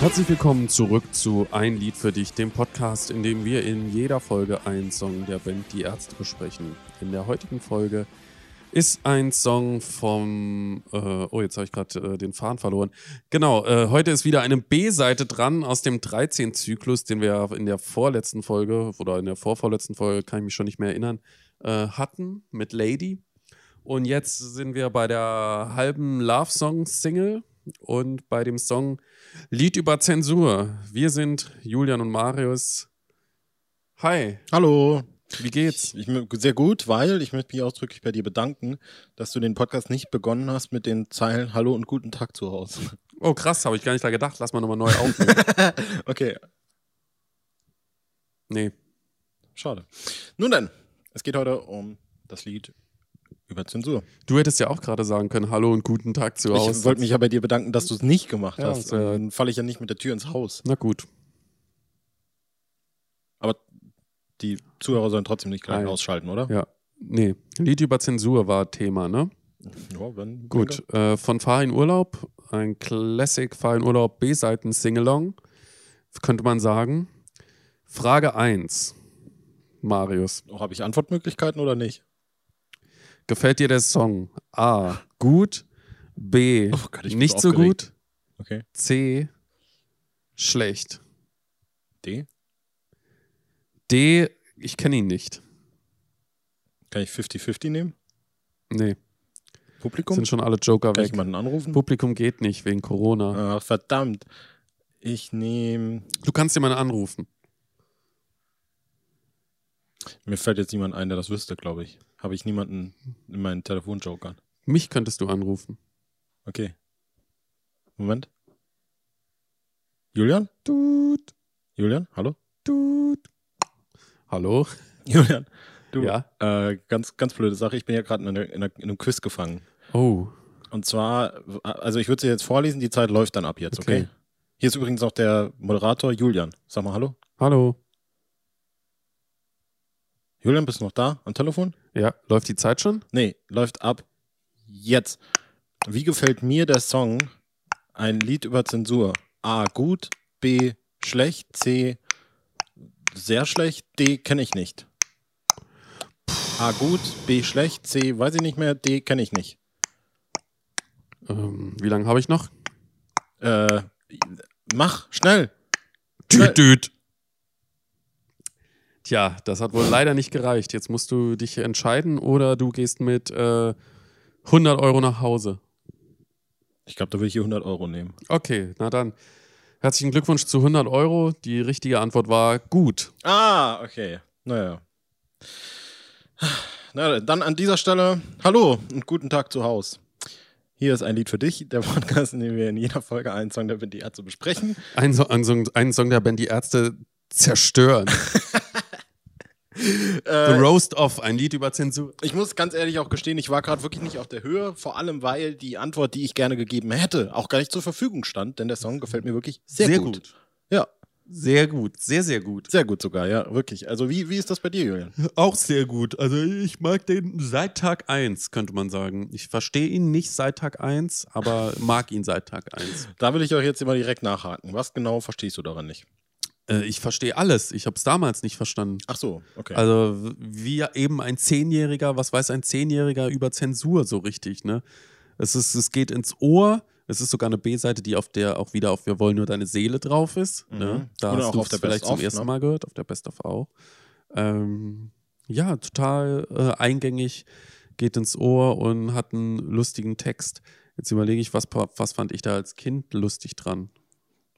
Herzlich willkommen zurück zu Ein Lied für dich, dem Podcast, in dem wir in jeder Folge einen Song der Band Die Ärzte besprechen. In der heutigen Folge ist ein Song vom, äh, oh jetzt habe ich gerade äh, den Faden verloren. Genau, äh, heute ist wieder eine B-Seite dran aus dem 13-Zyklus, den wir in der vorletzten Folge oder in der vorvorletzten Folge, kann ich mich schon nicht mehr erinnern, äh, hatten mit Lady. Und jetzt sind wir bei der halben Love Song Single und bei dem Song Lied über Zensur. Wir sind Julian und Marius. Hi, Hallo. wie geht's? Ich, sehr gut, weil ich möchte mich ausdrücklich bei dir bedanken, dass du den Podcast nicht begonnen hast mit den Zeilen Hallo und guten Tag zu Hause. Oh, krass, habe ich gar nicht da gedacht. Lass mal nochmal neu aufnehmen. Okay, nee. schade. Nun denn, es geht heute um das Lied über Zensur. Du hättest ja auch gerade sagen können, hallo und guten Tag zu Hause. Ich wollte mich ja bei dir bedanken, dass du es nicht gemacht Ja, hast. sehr- Dann falle ich ja nicht mit der Tür ins Haus. Na gut. Aber die Zuhörer sollen trotzdem nicht gleich Nein. ausschalten, oder? Ja. Nee. Lied über Zensur war Thema, ne? Ja, wenn, Gut. Äh, von Fahr in Urlaub, ein Classic Fahr in Urlaub B-Seiten Singalong, könnte man sagen. Frage 1. Marius. Oh, Habe ich Antwortmöglichkeiten oder nicht? Gefällt dir der Song? A. Gut. B. Oh Gott, ich nicht so aufgeregt. gut. Okay. C. Schlecht. D? D. Ich kenne ihn nicht. Kann ich 50-50 nehmen? Nee. Publikum? Sind schon alle Joker Kann ich weg. jemanden anrufen? Publikum geht nicht wegen Corona. Ach, verdammt. Ich nehme. Du kannst jemanden anrufen. Mir fällt jetzt niemand ein, der das wüsste, glaube ich. Habe ich niemanden in meinen Telefonjokern. Mich könntest du anrufen. Okay. Moment. Julian? Tut, Julian? Hallo? tut. Hallo? Julian? Du, Ja? äh, ganz, ganz blöde Sache. Ich bin ja gerade in, in, in einem Quiz gefangen. Oh. Und zwar, also ich würde sie jetzt vorlesen, die Zeit läuft dann ab jetzt, okay? Okay. Hier ist übrigens auch der Moderator Julian. Sag mal Hallo. Hallo. Julian, bist du noch da am Telefon? Ja, läuft die Zeit schon? Nee, läuft ab jetzt. Wie gefällt mir der Song Ein Lied über Zensur? A. Gut. B. Schlecht. C. Sehr schlecht. D. Kenne ich nicht. A. Gut. B. Schlecht. C. Weiß ich nicht mehr. D. Kenne ich nicht. Ähm, wie lange habe ich noch? Äh, mach, schnell. Tüt, tüt. Tja, das hat wohl leider nicht gereicht. Jetzt musst du dich entscheiden oder du gehst mit äh, 100 Euro nach Hause. Ich glaube, da will ich hier 100 Euro nehmen. Okay, na dann. Herzlichen Glückwunsch zu 100 Euro. Die richtige Antwort war gut. Ah, okay. Naja. Na, dann an dieser Stelle, hallo und guten Tag zu Haus. Hier ist ein Lied für dich, der Podcast, in dem wir in jeder Folge einen Song der Band Die Ärzte besprechen. Ein, so ein, Song, ein Song der Band Die Ärzte zerstören. The Äh, Roast Off, ein Lied über Zensur. ich muss ganz ehrlich auch gestehen, ich war gerade wirklich nicht auf der Höhe, vor allem weil die Antwort, die ich gerne gegeben hätte, auch gar nicht zur Verfügung stand, denn der Song gefällt mir wirklich sehr, gut. Ja, Sehr gut, sehr, sehr gut. sehr gut sogar, ja, wirklich. Also wie, wie ist das bei dir, Julian? Auch sehr gut. Also ich mag den seit Tag 1, könnte man sagen. Ich verstehe ihn nicht seit Tag 1, aber mag ihn seit Tag 1. Da will ich euch jetzt immer direkt nachhaken. Was genau verstehst du daran nicht? Äh, ich verstehe alles. Ich habe es damals nicht verstanden. Ach so, okay. Also wie eben ein Zehnjähriger, was weiß ein Zehnjähriger über Zensur so richtig, ne? Es, ist, es geht ins Ohr. Es ist sogar eine B-Seite, die auf der auch wieder auf Wir wollen nur deine Seele drauf ist. Mhm. Ne? Da Oder hast du der vielleicht zum ersten ne? Mal gehört, auf der Best of auch. Ähm, ja, total äh, eingängig, geht ins Ohr und hat einen lustigen Text. Jetzt überlege ich, was, was fand ich da als Kind lustig dran?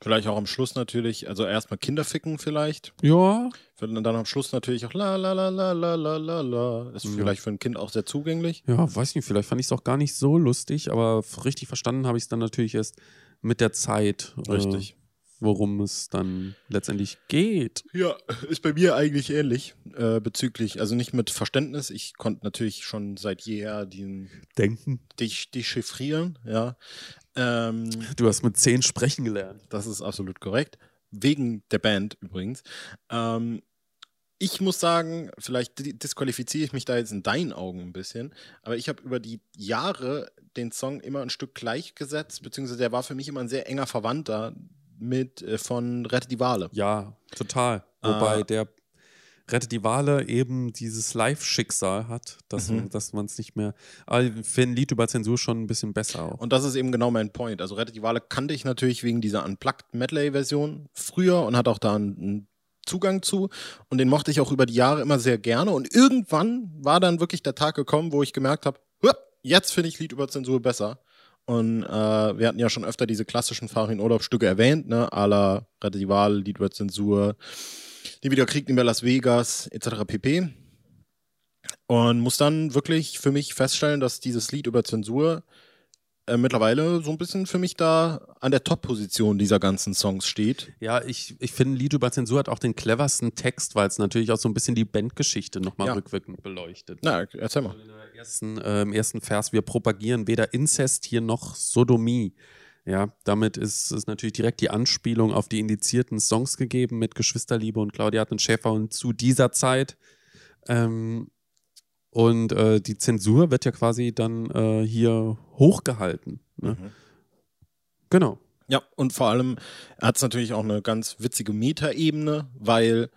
Vielleicht auch am Schluss natürlich, also erstmal Kinderficken vielleicht. Ja, Und dann am Schluss natürlich auch la la la la la la la la. Ist Ja. vielleicht für ein Kind auch sehr zugänglich. Ja, weiß nicht, vielleicht fand ich es auch gar nicht so lustig, aber richtig verstanden habe ich es dann natürlich erst mit der Zeit, Richtig. Äh, worum es dann letztendlich geht. Ja, ist bei mir eigentlich ähnlich äh, bezüglich, also nicht mit Verständnis. Ich konnte natürlich schon seit jeher den Denken. dich dechiffrieren, ja. Ähm, Du hast mit zehn sprechen gelernt. das ist absolut korrekt. Wegen der Band übrigens. Ähm, ich muss sagen, vielleicht di- disqualifiziere ich mich da jetzt in deinen Augen ein bisschen, aber ich habe über die Jahre den Song immer ein Stück gleichgesetzt, beziehungsweise der war für mich immer ein sehr enger Verwandter mit äh, von Rette die Wale. Ja, total. Wobei der Rettet die Wale eben dieses Live-Schicksal hat, dass, Mhm. dass man es nicht mehr. Aber ich finde ein Lied über Zensur schon ein bisschen besser auch. Und das ist eben genau mein Point. Also Rette die Wale kannte ich natürlich wegen dieser Unplugged Medley-Version früher und hatte auch da einen Zugang zu. Und den mochte ich auch über die Jahre immer sehr gerne. Und irgendwann war dann wirklich der Tag gekommen, wo ich gemerkt habe, jetzt finde ich Lied über Zensur besser. Und äh, wir hatten ja schon öfter diese klassischen Farin Urlaub-Stücke erwähnt, ne? A la Wale, Lied über Zensur, Die wieder Krieg über Las Vegas, etc. pp. Und muss dann wirklich für mich feststellen, dass dieses Lied über Zensur äh, mittlerweile so ein bisschen für mich da an der Top-Position dieser ganzen Songs steht. Ja, ich, ich finde, Lied über Zensur hat auch den cleversten Text, weil es natürlich auch so ein bisschen die Bandgeschichte nochmal Ja. rückwirkend beleuchtet. Na, erzähl mal. In der ersten, äh, Im ersten Vers, wir propagieren weder Inzest hier noch Sodomie. Ja, damit ist es natürlich direkt die Anspielung auf die indizierten Songs gegeben mit Geschwisterliebe und Claudia und Schäfer und zu dieser Zeit. Ähm, und äh, die Zensur wird ja quasi dann äh, hier hochgehalten. Ne? Mhm. Genau. Ja, und vor allem hat es natürlich auch eine ganz witzige Metaebene, weil,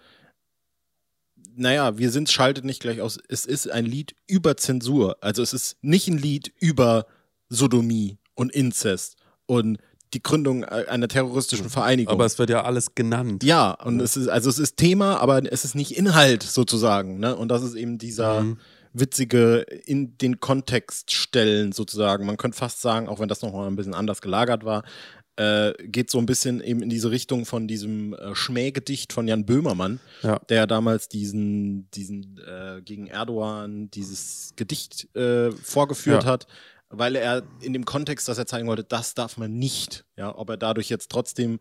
naja, wir sind schaltet nicht gleich aus. Es ist ein Lied über Zensur. Also es ist nicht ein Lied über Sodomie und Inzest und die Gründung einer terroristischen Vereinigung. Aber es wird ja alles genannt. ja, und es ist, also es ist Thema, aber es ist nicht Inhalt sozusagen, ne? Und das ist eben dieser Mhm. Witzige in den Kontext stellen sozusagen. Man könnte fast sagen, auch wenn das nochmal ein bisschen anders gelagert war, äh, geht so ein bisschen eben in diese Richtung von diesem äh, Schmähgedicht von Jan Böhmermann, Ja. der damals diesen, diesen äh, gegen Erdogan dieses Gedicht äh, vorgeführt Ja. hat, weil er in dem Kontext, dass er zeigen wollte, das darf man nicht. Ja, ob er dadurch jetzt trotzdem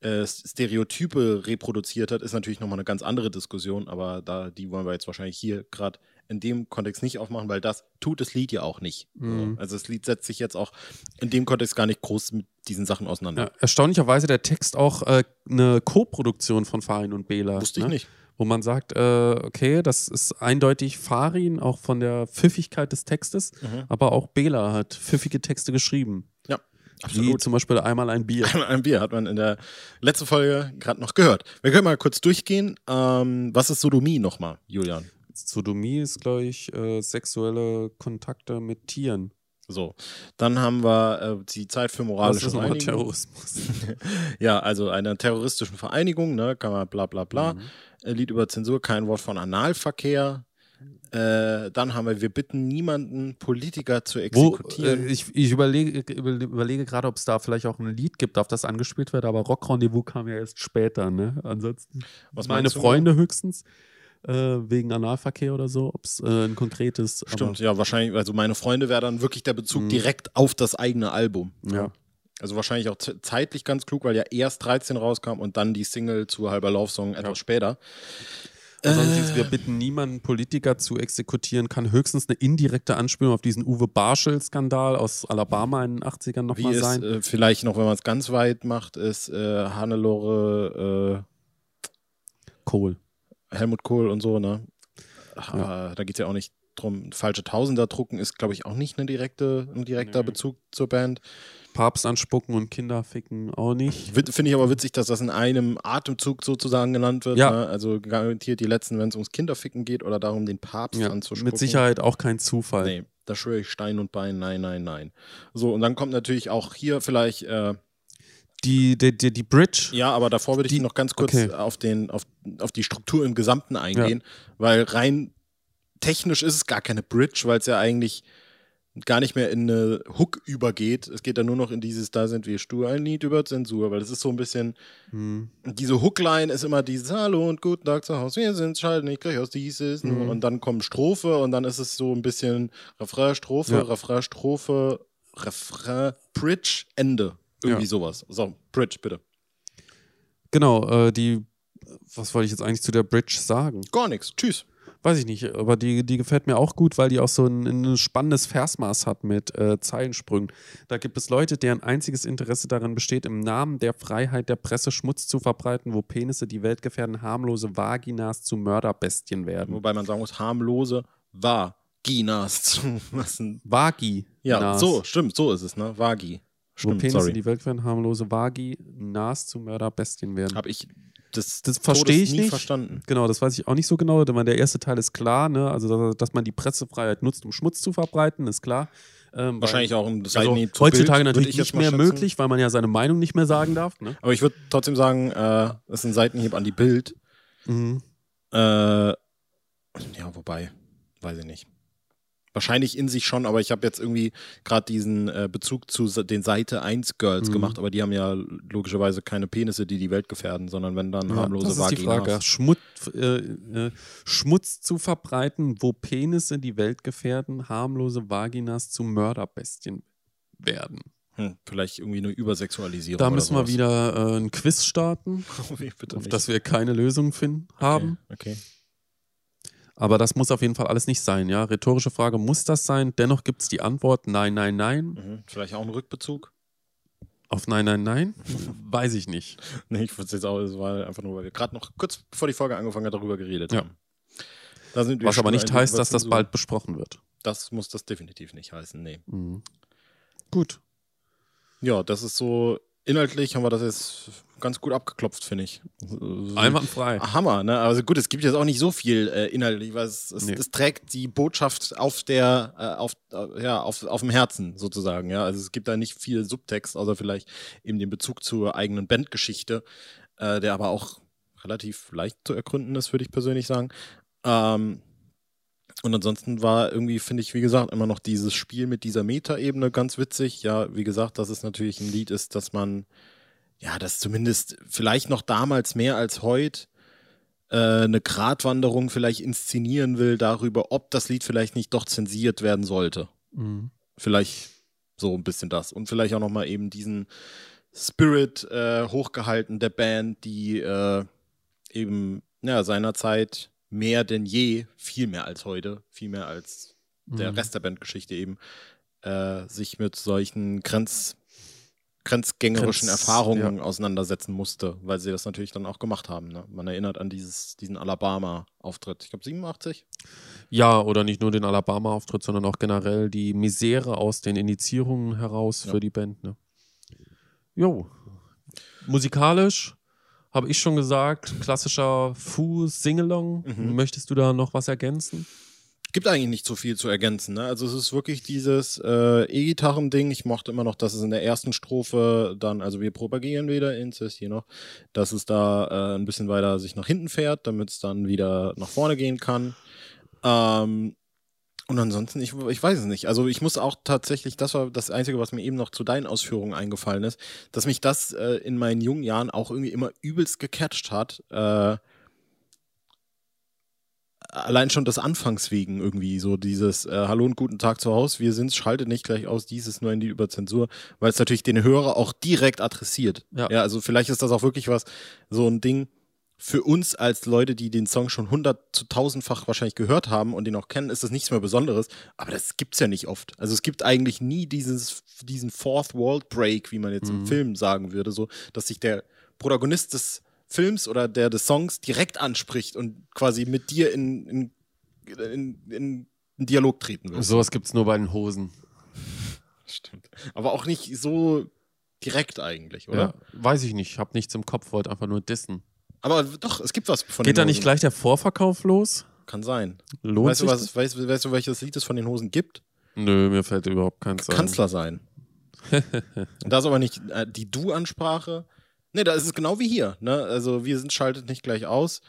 äh, Stereotype reproduziert hat, ist natürlich nochmal eine ganz andere Diskussion, aber da die wollen wir jetzt wahrscheinlich hier gerade in dem Kontext nicht aufmachen, weil das tut das Lied ja auch nicht. Mhm. Also das Lied setzt sich jetzt auch in dem Kontext gar nicht groß mit diesen Sachen auseinander. Ja, erstaunlicherweise der Text auch äh, eine Co-Produktion von Farin und Bela. Wusste ich ne? nicht. Wo man sagt, äh, okay, das ist eindeutig Farin, auch von der Pfiffigkeit des Textes, Mhm. aber auch Bela hat pfiffige Texte geschrieben. Ja, Wie absolut. zum Beispiel einmal ein Bier. Ein Bier hat man in der letzten Folge gerade noch gehört. Wir können mal kurz durchgehen. Ähm, was ist Sodomie nochmal, Julian? Sodomie ist, glaube ich, äh, sexuelle Kontakte mit Tieren. So, dann haben wir äh, die Zeit für moralische ist nochmal Reinigung. Terrorismus? Ja, also einer terroristischen Vereinigung, ne, kann man bla bla bla. Mhm. Äh, Lied über Zensur, kein Wort von Analverkehr. Äh, dann haben wir, wir bitten niemanden, Politiker zu Wo, exekutieren. äh, ich, ich überlege, über- überlege gerade, ob es da vielleicht auch ein Lied gibt, auf das angespielt wird, aber Rock Rendezvous kam ja erst später, ne? Ansonsten Was meine? Freunde höchstens, äh, wegen Analverkehr oder so, ob es äh, ein konkretes. Stimmt, ja, wahrscheinlich, also meine Freunde wäre dann wirklich der Bezug Mhm. direkt auf das eigene Album. Aber, ja. Also wahrscheinlich auch ze- zeitlich ganz klug, weil ja erst 13 rauskam und dann die Single zu Halber Laufsong etwas Ja. später. Ansonsten Äh. wir bitten niemanden, Politiker zu exekutieren, kann höchstens eine indirekte Anspielung auf diesen Uwe Barschel-Skandal aus Alabama in den 80ern Wie nochmal sein. äh, vielleicht noch, wenn man es ganz weit macht, ist äh, Hannelore, Kohl. Helmut Kohl und so, ne? Ach, äh, Da geht es ja auch nicht drum. Falsche Tausender drucken ist, glaube ich, auch nicht eine direkte, ein direkter Nee. Bezug zur Band. Papst anspucken und Kinder ficken auch nicht. Finde ich aber witzig, dass das in einem Atemzug sozusagen genannt wird. Ja. Ne? Also garantiert die letzten, wenn es ums Kinderficken geht oder darum, den Papst Ja, anzuspucken. mit Sicherheit auch kein Zufall. Nee, da schwöre ich Stein und Bein, nein, nein, nein. So, und dann kommt natürlich auch hier vielleicht, äh, Die, die, die, die Bridge, ja, aber davor würde ich Die- noch ganz kurz okay. auf, den, auf, auf die Struktur im Gesamten eingehen, weil rein technisch ist es gar keine Bridge, weil es ja eigentlich gar nicht mehr in eine Hook übergeht. Es geht dann nur noch in dieses, da sind wir stur, ein Lied über Zensur, weil es ist so ein bisschen, hm, diese Hookline ist immer dieses Hallo und guten Tag zu Hause, wir sind schalten nicht gleich aus dieses Mhm. und dann kommt Strophe und dann ist es so ein bisschen Refrain, Strophe, Ja. Refrain, Strophe, Refrain, Bridge, Ende. Irgendwie Ja. sowas. So, Bridge, bitte. genau, äh, die, was wollte ich jetzt eigentlich zu der Bridge sagen? Gar nichts. Tschüss. Weiß ich nicht, aber die, die gefällt mir auch gut, weil die auch so ein, ein spannendes Versmaß hat mit äh, Zeilensprüngen. Da gibt es Leute, deren einziges Interesse darin besteht, im Namen der Freiheit der Presse Schmutz zu verbreiten, wo Penisse die Welt gefährden, harmlose Vaginas zu Mörderbestien werden. Wobei man sagen muss, harmlose Vaginas zu lassen. Vagi. Ja, so, stimmt, so ist es, ne? Vagi. Stimmt, wo Penisse sorry. die Welt werden, harmlose Vagi, Nas zu Mörderbestien werden. Habe ich das, Das verstehe ich nie nicht. verstanden. Genau, das weiß ich auch nicht so genau. Denn der erste Teil ist klar, ne? Also, dass, man die Pressefreiheit nutzt, um Schmutz zu verbreiten, ist kklar. Ähm, Wahrscheinlich auch ein weil, Seitenhieb also, zu heutzutage Bild, natürlich nicht mehr möglich, weil man ja seine Meinung nicht mehr sagen darf. Ne? Aber ich würde trotzdem sagen, äh, das ist ein Seitenhieb an die Bild. Mhm. Äh, ja, wobei, weiß ich nicht. Wahrscheinlich in sich schon, aber ich habe jetzt irgendwie gerade diesen äh, Bezug zu den Seite 1 Girls Mhm. gemacht, aber die haben ja logischerweise keine Penisse, die die Welt gefährden, sondern wenn dann Ja, harmlose das ist die Vaginas. Frage. Schmutz, äh, äh, Schmutz zu verbreiten, wo Penisse die Welt gefährden, harmlose Vaginas zu Mörderbestien werden. Hm, vielleicht irgendwie eine Übersexualisierung. Da müssen wir wieder äh, ein Quiz starten, Oh, auf nicht. das wir keine Lösung finden haben. Okay. Aber das muss auf jeden Fall alles nicht sein, ja. Rhetorische Frage, muss das sein? Dennoch gibt es die Antwort Nein, nein, nein. Mhm. Vielleicht auch ein Rückbezug? Auf Nein, nein, nein? Weiß ich nicht. Nee, ich würde jetzt auch, es war einfach nur, weil wir gerade noch kurz bevor die Folge angefangen hat, darüber geredet Ja. haben. Was aber nicht heißt, dass das bald besprochen wird. Das muss das definitiv nicht heißen, nee. Mhm. Gut. Ja, das ist so, inhaltlich haben wir das jetzt ganz gut abgeklopft, finde ich. Einwandfrei. Hammer, ne? Also gut, es gibt jetzt auch nicht so viel äh, inhaltlich, weil es, es, Nee. es trägt die Botschaft auf der, äh, auf, äh, ja, auf, auf dem Herzen sozusagen, ja. Also es gibt da nicht viel Subtext, außer vielleicht eben den Bezug zur eigenen Bandgeschichte, äh, der aber auch relativ leicht zu ergründen ist, würde ich persönlich sagen. Ähm, und ansonsten war irgendwie, finde ich, wie gesagt, immer noch dieses Spiel mit dieser Meta-Ebene ganz witzig. Ja, wie gesagt, dass es natürlich ein Lied ist, dass man, ja, das zumindest vielleicht noch damals mehr als heute äh, eine Gratwanderung vielleicht inszenieren will darüber, ob das Lied vielleicht nicht doch zensiert werden sollte. Mhm. Vielleicht so ein bisschen das. Und vielleicht auch nochmal eben diesen Spirit äh, hochgehalten der Band, die äh, eben ja, seinerzeit mehr denn je, viel mehr als heute, viel mehr als der Mhm. Rest der Bandgeschichte eben, äh, sich mit solchen Grenz, grenzgängerischen Grenz- Erfahrungen auseinandersetzen musste, weil sie das natürlich dann auch gemacht haben. Ne? Man erinnert an dieses, diesen Alabama-Auftritt, ich glaube 87. Ja, oder nicht nur den Alabama-Auftritt, sondern auch generell die Misere aus den Indizierungen heraus Ja. für die Band. Ne? Jo. Musikalisch habe ich schon gesagt, klassischer Fu-Singalong. Mhm. Möchtest du da noch was ergänzen? Gibt eigentlich nicht so viel zu ergänzen. Ne? Also es ist wirklich dieses äh, E-Gitarren-Ding. Ich mochte immer noch, dass es in der ersten Strophe dann, also wir propagieren wieder Incest hier noch, dass es da äh, ein bisschen weiter sich nach hinten fährt, damit es dann wieder nach vorne gehen kann. Ähm, und ansonsten, ich, ich weiß es nicht. Also ich muss auch tatsächlich, das war das Einzige, was mir eben noch zu deinen Ausführungen eingefallen ist, dass mich das äh, in meinen jungen Jahren auch irgendwie immer übelst gecatcht hat. Äh, allein schon das Anfangswegen irgendwie, so dieses äh, Hallo und guten Tag zu Hause, wir sind's, schaltet nicht gleich aus, dieses nur in die Überzensur, weil es natürlich den Hörer auch direkt adressiert. Ja. ja, also vielleicht ist das auch wirklich was, so ein Ding für uns als Leute, die den Song schon hundert zu tausendfach wahrscheinlich gehört haben und den auch kennen, ist das nichts mehr Besonderes, aber das gibt's ja nicht oft. Also es gibt eigentlich nie dieses, diesen Fourth Wall Break, wie man jetzt im Mhm. Film sagen würde, so, dass sich der Protagonist des Films oder der des Songs direkt anspricht und quasi mit dir in, in, in, in, in Dialog treten will. Sowas gibt es nur bei den Hosen. Stimmt. Aber auch nicht so direkt eigentlich, oder? Ja, weiß ich nicht. Hab nichts im Kopf, wollte einfach nur dissen. Aber doch, es gibt was von Geht da nicht gleich der Vorverkauf los? Kann sein. Lohnt Weißt du, sich was, weißt, weißt du, welches Lied es von den Hosen gibt? das? Nö, mir fällt überhaupt keins ein. Kanzler sein. Und da ist aber nicht äh, die Du-Ansprache. Nee, da ist es genau wie hier. Ne? Also wir sind schaltet nicht gleich aus.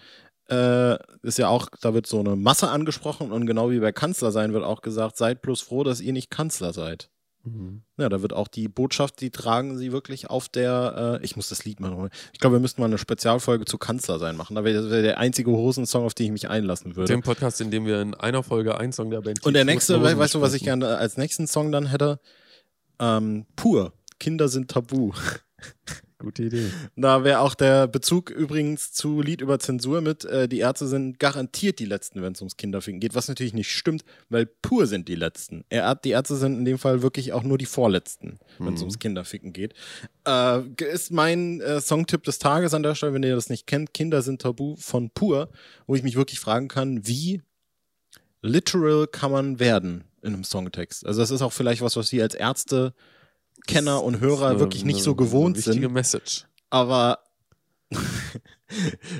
Äh, ist ja auch, da wird so eine Masse angesprochen und genau wie bei Kanzler sein wird auch gesagt, seid bloß froh, dass ihr nicht Kanzler seid. Mhm. Ja, da wird auch die Botschaft, die tragen sie wirklich auf der, äh, ich muss das Lied mal noch, ich glaube, wir müssten mal eine Spezialfolge zu Kanzler sein machen. Da wäre wär der einzige Hosensong, auf den ich mich einlassen würde. Dem Podcast, in dem wir in einer Folge einen Song der Band Und der nächste, weißt du, was ich gerne als nächsten Song dann hätte? Ähm, Pur. Kinder sind tabu. Gute Idee. Da wäre auch der Bezug übrigens zu Lied über Zensur mit, äh, die Ärzte sind garantiert die Letzten, wenn es ums Kinderficken geht, was natürlich nicht stimmt, weil pur sind die Letzten. Er, die Ärzte sind in dem Fall wirklich auch nur die Vorletzten, wenn es Mhm. ums Kinderficken geht. Äh, ist mein äh, Songtipp des Tages an der Stelle, wenn ihr das nicht kennt, Kinder sind tabu von Pur, wo ich mich wirklich fragen kann, wie literal kann man werden in einem Songtext? Also das ist auch vielleicht was, was wir als Ärzte Musikkenner und Hörer wirklich nicht so gewohnt wichtige sind. Message. Aber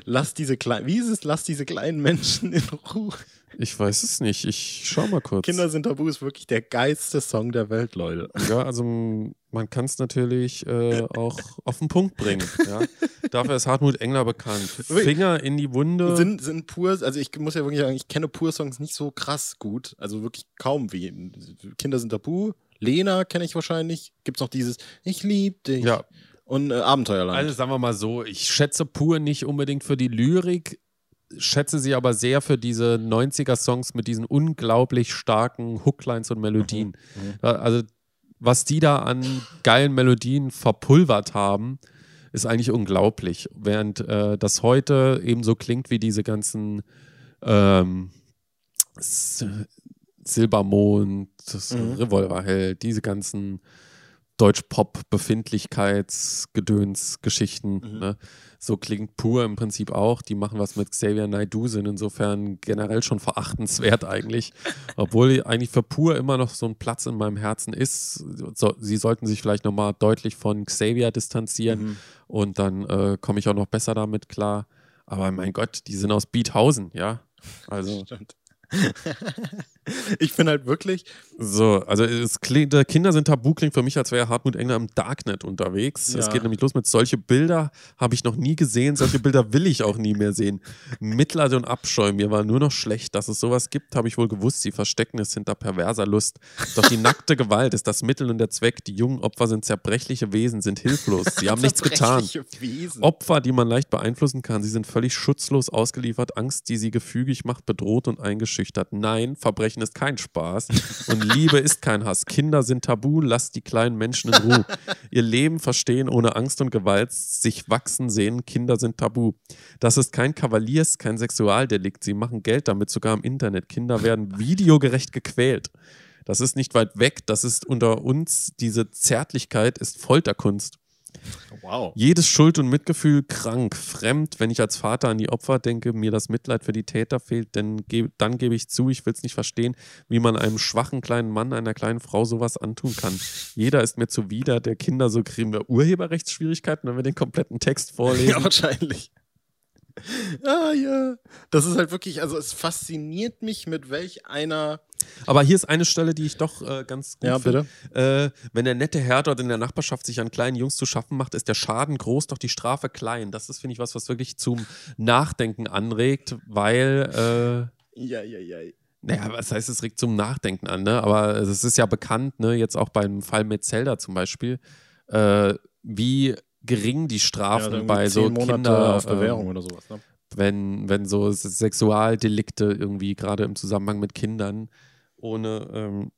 lass diese kleinen, wie ist es, lass diese kleinen Menschen in Ruhe. Ich weiß es nicht. Ich schau mal kurz. Kinder sind tabu ist wirklich der geilste Song der Welt, Leute. Ja, also man kann es natürlich äh, auch auf den Punkt bringen. Ja? Dafür ist Hartmut Engler bekannt. Finger in die Wunde. Sind, sind pur, also ich muss ja wirklich sagen, ich kenne Pur-Songs nicht so krass gut. Also wirklich kaum wie. Kinder sind tabu. Lena kenne ich wahrscheinlich. Gibt's noch dieses Ich lieb dich. ja, Und äh, Abenteuerland. also sagen wir mal so, ich schätze pur nicht unbedingt für die Lyrik, schätze sie aber sehr für diese 90er-Songs mit diesen unglaublich starken Hooklines und Melodien. Mhm. Ja, Also, was die da an geilen Melodien verpulvert haben, ist eigentlich unglaublich. Während äh, das heute eben so klingt wie diese ganzen ähm, Silbermond, das Mhm. Revolverheld, diese ganzen Deutsch-Pop-Befindlichkeitsgedöns-Geschichten. Mhm. Ne? So klingt pur im Prinzip auch. Die machen was mit Xavier Naidoo, sind insofern generell schon verachtenswert eigentlich. Obwohl eigentlich für pur immer noch so ein Platz in meinem Herzen ist. So, sie sollten sich vielleicht nochmal deutlich von Xavier distanzieren Mhm. und dann äh, komme ich auch noch besser damit klar. Aber mein Gott, die sind aus Beathausen, ja. Also Stimmt. ich bin halt wirklich, So, also es klingt, Kinder sind tabu klingt für mich, als wäre Hartmut Engler im Darknet unterwegs. Ja. Es geht nämlich los mit solche Bilder habe ich noch nie gesehen, solche Bilder will ich auch nie mehr sehen. Mitleid und Abscheu, mir war nur noch schlecht, dass es sowas gibt, habe ich wohl gewusst. Sie verstecken es hinter perverser Lust. Doch die nackte Gewalt ist das Mittel und der Zweck. Die jungen Opfer sind zerbrechliche Wesen, sind hilflos. Sie haben nichts getan. Wesen. Opfer, die man leicht beeinflussen kann. Sie sind völlig schutzlos ausgeliefert. Angst, die sie gefügig macht, bedroht und eingeschüchtert. Nein, Verbrechen ist kein Spaß. Und Liebe ist kein Hass. Kinder sind tabu. Lasst die kleinen Menschen in Ruhe. Ihr Leben verstehen ohne Angst und Gewalt. Sich wachsen sehen. Kinder sind tabu. Das ist kein Kavaliers, kein Sexualdelikt. Sie machen Geld damit, sogar im Internet. Kinder werden videogerecht gequält. Das ist nicht weit weg. Das ist unter uns. Diese Zärtlichkeit ist Folterkunst. Wow. Jedes Schuld und Mitgefühl krank, fremd, wenn ich als Vater an die Opfer denke, mir das Mitleid für die Täter fehlt, denn ge dann gebe ich zu, ich will es nicht verstehen, wie man einem schwachen kleinen Mann, einer kleinen Frau sowas antun kann. Jeder ist mir zuwider, der Kinder, so kriegen wir Urheberrechtsschwierigkeiten, wenn wir den kompletten Text vorlesen. Ja, wahrscheinlich. Ah, ja. Das ist halt wirklich, also es fasziniert mich, mit welch einer. Aber hier ist eine Stelle, die ich doch äh, ganz gut Ja, finde. Äh, wenn der nette Herr dort in der Nachbarschaft sich an kleinen Jungs zu schaffen macht, ist der Schaden groß, doch die Strafe klein. Das ist, finde ich, was, was wirklich zum Nachdenken anregt, weil äh, Ja, ja, ja. Naja, was heißt, es regt zum Nachdenken an, ne? Aber es ist ja bekannt, ne, jetzt auch beim Fall mit Zelda zum Beispiel, äh, wie gering die Strafen irgendwie bei so Monate Kinder, auf Bewährung ähm, oder sowas. Ne? wenn, wenn so Sexualdelikte irgendwie gerade im Zusammenhang mit Kindern ohne, ähm,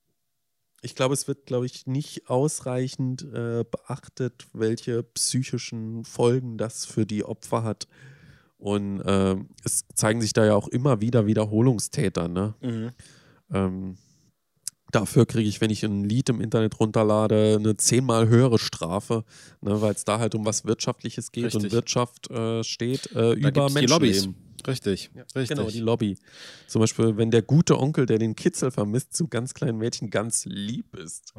ich glaube, es wird, glaube ich, nicht ausreichend äh, beachtet, welche psychischen Folgen das für die Opfer hat. Und ähm, es zeigen sich da ja auch immer wieder Wiederholungstäter, ne? Mhm. Ähm, dafür kriege ich, wenn ich ein Lied im Internet runterlade, eine zehnmal höhere Strafe, ne, weil es da halt um was Wirtschaftliches geht und Richtig. Wirtschaft äh, steht äh, über. Menschenleben. Richtig. Richtig. Genau, die Lobby. Zum Beispiel, wenn der gute Onkel, der den Kitzel vermisst, zu ganz kleinen Mädchen ganz lieb ist.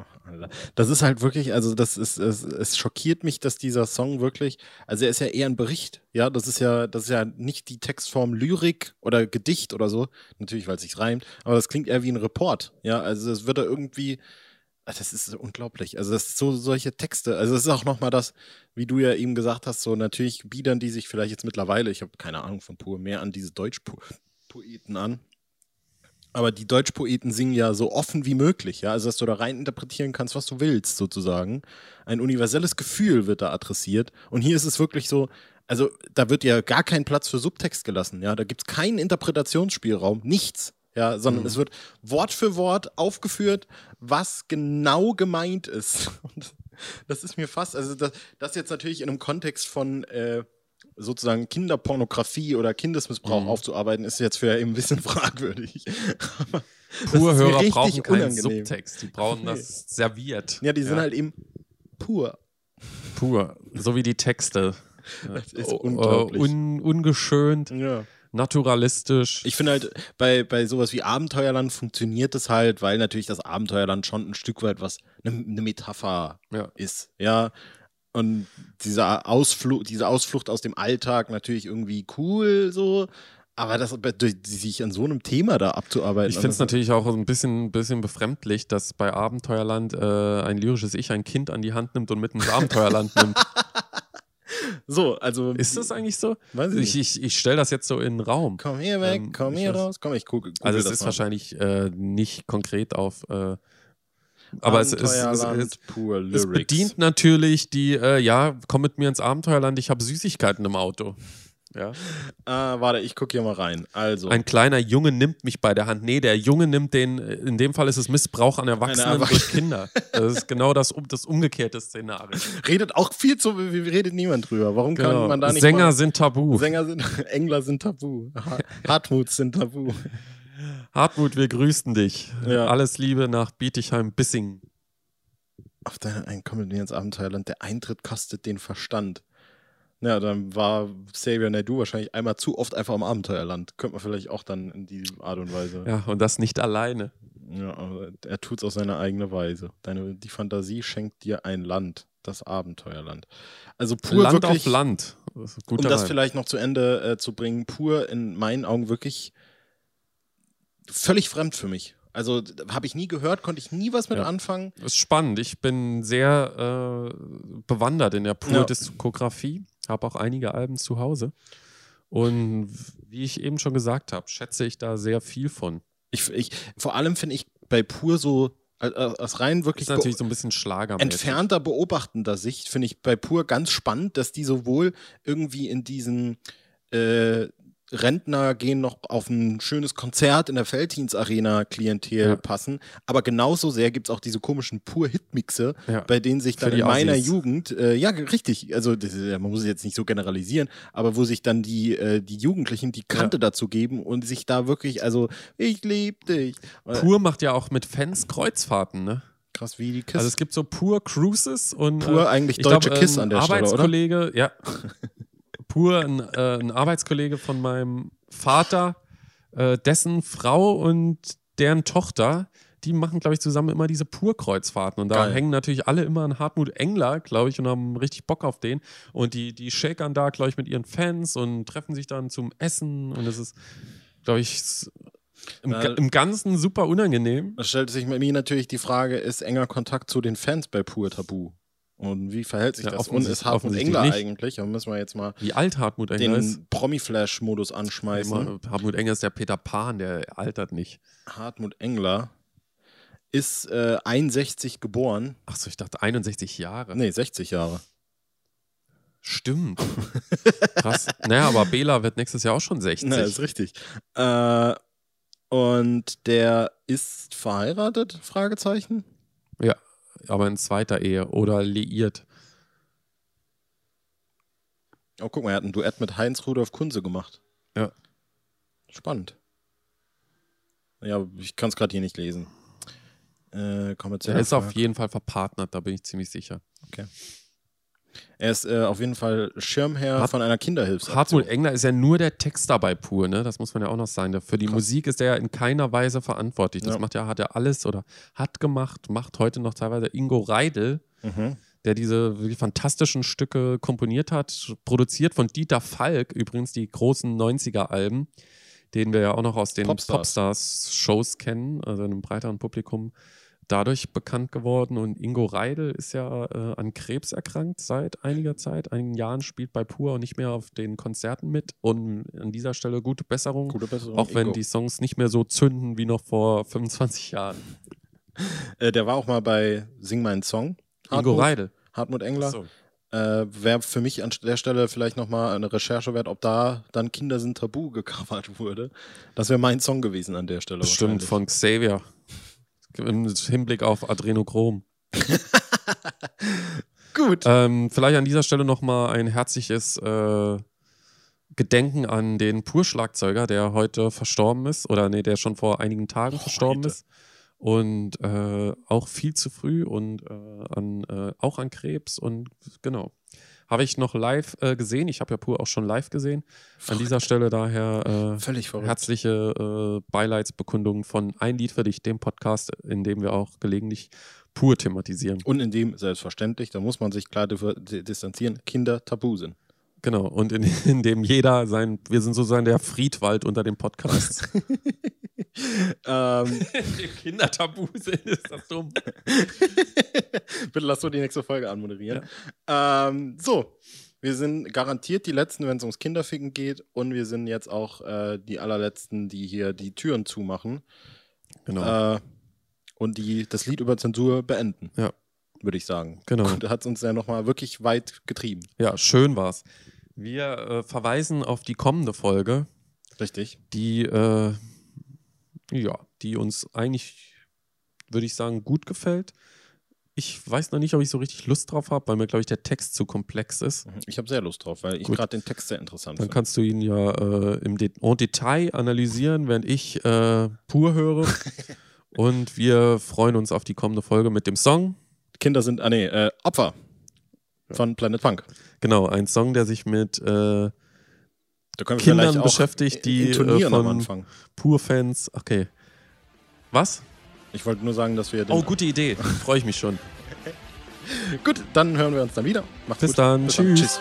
Das ist halt wirklich, also das ist, es, es schockiert mich, dass dieser Song wirklich, also er ist ja eher ein Bericht, ja, das ist ja, das ist ja nicht die Textform Lyrik oder Gedicht oder so, natürlich, weil es sich reimt, aber das klingt eher wie ein Report, ja, also es wird da irgendwie, das ist unglaublich, also das so solche Texte, also es ist auch nochmal das, wie du ja eben gesagt hast, so natürlich biedern die sich vielleicht jetzt mittlerweile, ich habe keine Ahnung von pur, mehr an diese Deutschpoeten an, aber die Deutschpoeten singen ja so offen wie möglich, ja, also dass du da rein interpretieren kannst, was du willst, sozusagen. Ein universelles Gefühl wird da adressiert. Und hier ist es wirklich so, also da wird ja gar kein Platz für Subtext gelassen, ja, da gibt es keinen Interpretationsspielraum, nichts. Ja, sondern Mhm. es wird Wort für Wort aufgeführt, was genau gemeint ist. Und das ist mir fast, also das, das jetzt natürlich in einem Kontext von äh, sozusagen Kinderpornografie oder Kindesmissbrauch Mhm. aufzuarbeiten, ist jetzt für ein bisschen fragwürdig. Aber Purhörer richtig brauchen keinen unangenehm. Subtext, die brauchen das serviert. Ja, die sind halt eben pur. pur. So wie die Texte. Das ist Oh, unglaublich. äh, un, ungeschönt. Ja. Naturalistisch. Ich finde halt, bei, bei sowas wie Abenteuerland funktioniert es halt, weil natürlich das Abenteuerland schon ein Stück weit was, eine ne Metapher Ja. ist. Ja. Und dieser Ausflug, diese Ausflucht aus dem Alltag natürlich irgendwie cool, so. Aber das, sich an so einem Thema da abzuarbeiten. Ich finde es das- natürlich auch ein bisschen, bisschen befremdlich, dass bei Abenteuerland äh, ein lyrisches Ich ein Kind an die Hand nimmt und mit ins Abenteuerland nimmt. So, also. Ist das eigentlich so? Weiß ich Ich, ich, stelle das jetzt so in den Raum. Komm hier weg, Ähm, komm hier raus, komm, ich gucke. Also es ist wahrscheinlich äh, nicht konkret auf, äh, aber es, es, es, es, bedient natürlich die, äh, ja, komm mit mir ins Abenteuerland, ich habe Süßigkeiten im Auto. Ja. Ah, warte, ich gucke hier mal rein. Also. Ein kleiner Junge nimmt mich bei der Hand. Nee, der Junge nimmt den, in dem Fall ist es Missbrauch an Erwachsenen Erwach- durch Kinder. Das ist genau das, das umgekehrte Szenario. redet auch viel zu, wie redet niemand drüber. Warum kann Genau. man da nicht Sänger mal, sind tabu. Sänger sind, Engler sind tabu. Ha- Hartmuts sind tabu. Hartmut, wir grüßen dich. Ja. Alles Liebe nach Bietigheim-Bissingen. Auf deine ein komm mit mir ins Abenteuerland. Der Eintritt kostet den Verstand. Ja, dann war Xavier Naidoo wahrscheinlich einmal zu oft einfach im Abenteuerland. Könnte man vielleicht auch dann in die Art und Weise. Ja, und das nicht alleine. Ja, er tut es auf seine eigene Weise. Deine, die Fantasie schenkt dir ein Land, das Abenteuerland. Also pur Land wirklich, auf Land. Das um das Reim. vielleicht noch zu Ende äh, zu bringen, pur in meinen Augen wirklich völlig fremd für mich. Also habe ich nie gehört, konnte ich nie was mit Ja. anfangen. ist spannend. Ich bin sehr äh, bewandert in der Ja. Pur-Diskografie. Habe auch einige Alben zu Hause. Und wie ich eben schon gesagt habe, schätze ich da sehr viel von. Ich, ich, vor allem finde ich bei pur so äh, äh, aus rein wirklich Ist natürlich so ein bisschen Schlager. entfernter beobachtender Sicht finde ich bei Pur ganz spannend, dass die sowohl irgendwie in diesen äh, Rentner gehen noch auf ein schönes Konzert in der Felddienst-Arena-Klientel Ja. passen, aber genauso sehr gibt es auch diese komischen Pur-Hitmixe, Ja. bei denen sich dann in meiner Ossis. Jugend, äh, ja, richtig, also das ja- man muss es jetzt nicht so generalisieren, aber wo sich dann die, äh, die Jugendlichen die Kante dazu geben und sich da wirklich, also, ich lieb dich. Pur macht ja auch mit Fans Kreuzfahrten, ne? Krass, wie die Kiss. Also es gibt so Pur Cruises und Pur äh, eigentlich ich deutsche glaub, Kiss an der Stelle, oder? Arbeitskollege, ja. Pur ein, äh, ein Arbeitskollege von meinem Vater, äh, dessen Frau und deren Tochter, die machen, glaube ich, zusammen immer diese Pur-Kreuzfahrten. Und da Geil. hängen natürlich alle immer an Hartmut Engler, glaube ich, und haben richtig Bock auf den. Und die, die shakern da, glaube ich, mit ihren Fans und treffen sich dann zum Essen. Und es ist, glaube ich, im, Na, im Ganzen super unangenehm. Da stellt sich bei mir natürlich die Frage, ist enger Kontakt zu den Fans bei Pur tabu? Und wie verhält sich Ja, das? Und ist Hartmut Engler nicht. eigentlich? Da müssen wir jetzt mal Wie alt Hartmut Engler den Promi-Flash-Modus anschmeißen. Immer, Hartmut Engler ist der Peter Pan, der altert nicht. Hartmut Engler ist äh, 61 geboren. Achso, ich dachte 61 Jahre. Nee, 60 Jahre. Stimmt. Krass. Naja, aber Bela wird nächstes Jahr auch schon 60. Na, ist richtig. Äh, und der ist verheiratet? Fragezeichen. Aber in zweiter Ehe oder liiert. Oh, guck mal, er hat ein Duett mit Heinz Rudolf Kunze gemacht. Ja. Spannend. Ja, ich kann es gerade hier nicht lesen. Äh, kommerziell. Er ist auf jeden Fall verpartnert, da bin ich ziemlich sicher. Er ist äh, auf jeden Fall Schirmherr Hart- von einer Kinderhilfsaktion. Hartmut Engler ist ja nur der Texter bei Pur, ne? Das muss man ja auch noch sagen. Für die Krass. Musik ist er ja in keiner Weise verantwortlich. Das Ja. macht ja, hat er alles oder hat gemacht, macht heute noch teilweise Ingo Reidel, Mhm. der diese wirklich fantastischen Stücke komponiert hat, produziert von Dieter Falk, übrigens die großen 90er-Alben, den wir ja auch noch aus den Popstars. Popstars-Shows kennen, also einem breiteren Publikum, dadurch bekannt geworden. Und Ingo Reidel ist ja äh, an Krebs erkrankt seit einiger Zeit, einigen Jahren, spielt bei Pur und nicht mehr auf den Konzerten mit. Und an dieser Stelle gute Besserung, Gute Besserung. auch wenn Ingo. die Songs nicht mehr so zünden wie noch vor 25 Jahren. Äh, der war auch mal bei Sing meinen Song. Ingo Hartmut, Reidel. Hartmut Engler. So. Äh, Wäre für mich an der Stelle vielleicht nochmal eine Recherche wert, ob da dann Kinder sind tabu gecovert wurde. Das wäre mein Song gewesen an der Stelle. Bestimmt wahrscheinlich. von Xavier. Im Hinblick auf Adrenochrom. Gut. Ähm, vielleicht an dieser Stelle nochmal ein herzliches äh, Gedenken an den Pur-Schlagzeuger, der heute verstorben ist. Oder nee, der schon vor einigen Tagen verstorben Heute. ist. Und äh, auch viel zu früh und äh, an, äh, auch an Krebs und genau. Habe ich noch live äh, gesehen. Ich habe ja pur auch schon live gesehen. An dieser Stelle daher äh, Völlig verrückt. herzliche äh, Beileidsbekundungen von Ein Lied für dich, dem Podcast, in dem wir auch gelegentlich pur thematisieren. Und in dem, selbstverständlich, da muss man sich klar distanzieren, Kinder tabu sind. Genau. Und in, in dem jeder sein, wir sind sozusagen der Friedwald unter ähm, dem Kindertabu sind, ist das dumm. bitte lass du die nächste Folge anmoderieren. Ähm, so, wir sind garantiert die Letzten, wenn es ums Kinderficken geht. Und wir sind jetzt auch äh, die allerletzten, die hier die Türen zumachen. Genau. Äh, und die das Lied über Zensur beenden. Ja. Würde ich sagen. Genau. Und da hat es uns ja nochmal wirklich weit getrieben. Ja, schön war's. Wir äh, verweisen auf die kommende Folge, Richtig. die, äh, ja, die uns eigentlich, würde ich sagen, gut gefällt. Ich weiß noch nicht, ob ich so richtig Lust drauf habe, weil mir, glaube ich, der Text zu komplex ist. Ich habe sehr Lust drauf, weil ich gerade den Text sehr interessant Dann finde. kannst du ihn ja äh, im Det en Detail analysieren, während ich äh, pur höre. Und wir freuen uns auf die kommende Folge mit dem Song. Kinder sind, ah nee, äh, Opfer von Planet Punk. Genau, ein Song, der sich mit äh, Kindern beschäftigt, die, äh, von-. Pur-Fans. Okay. Was? Ich wollte nur sagen, dass wir den Oh, gute Idee. Freue ich mich schon. Gut, dann hören wir uns dann wieder. Macht's Bis gut. dann. Tschüss. Tschüss.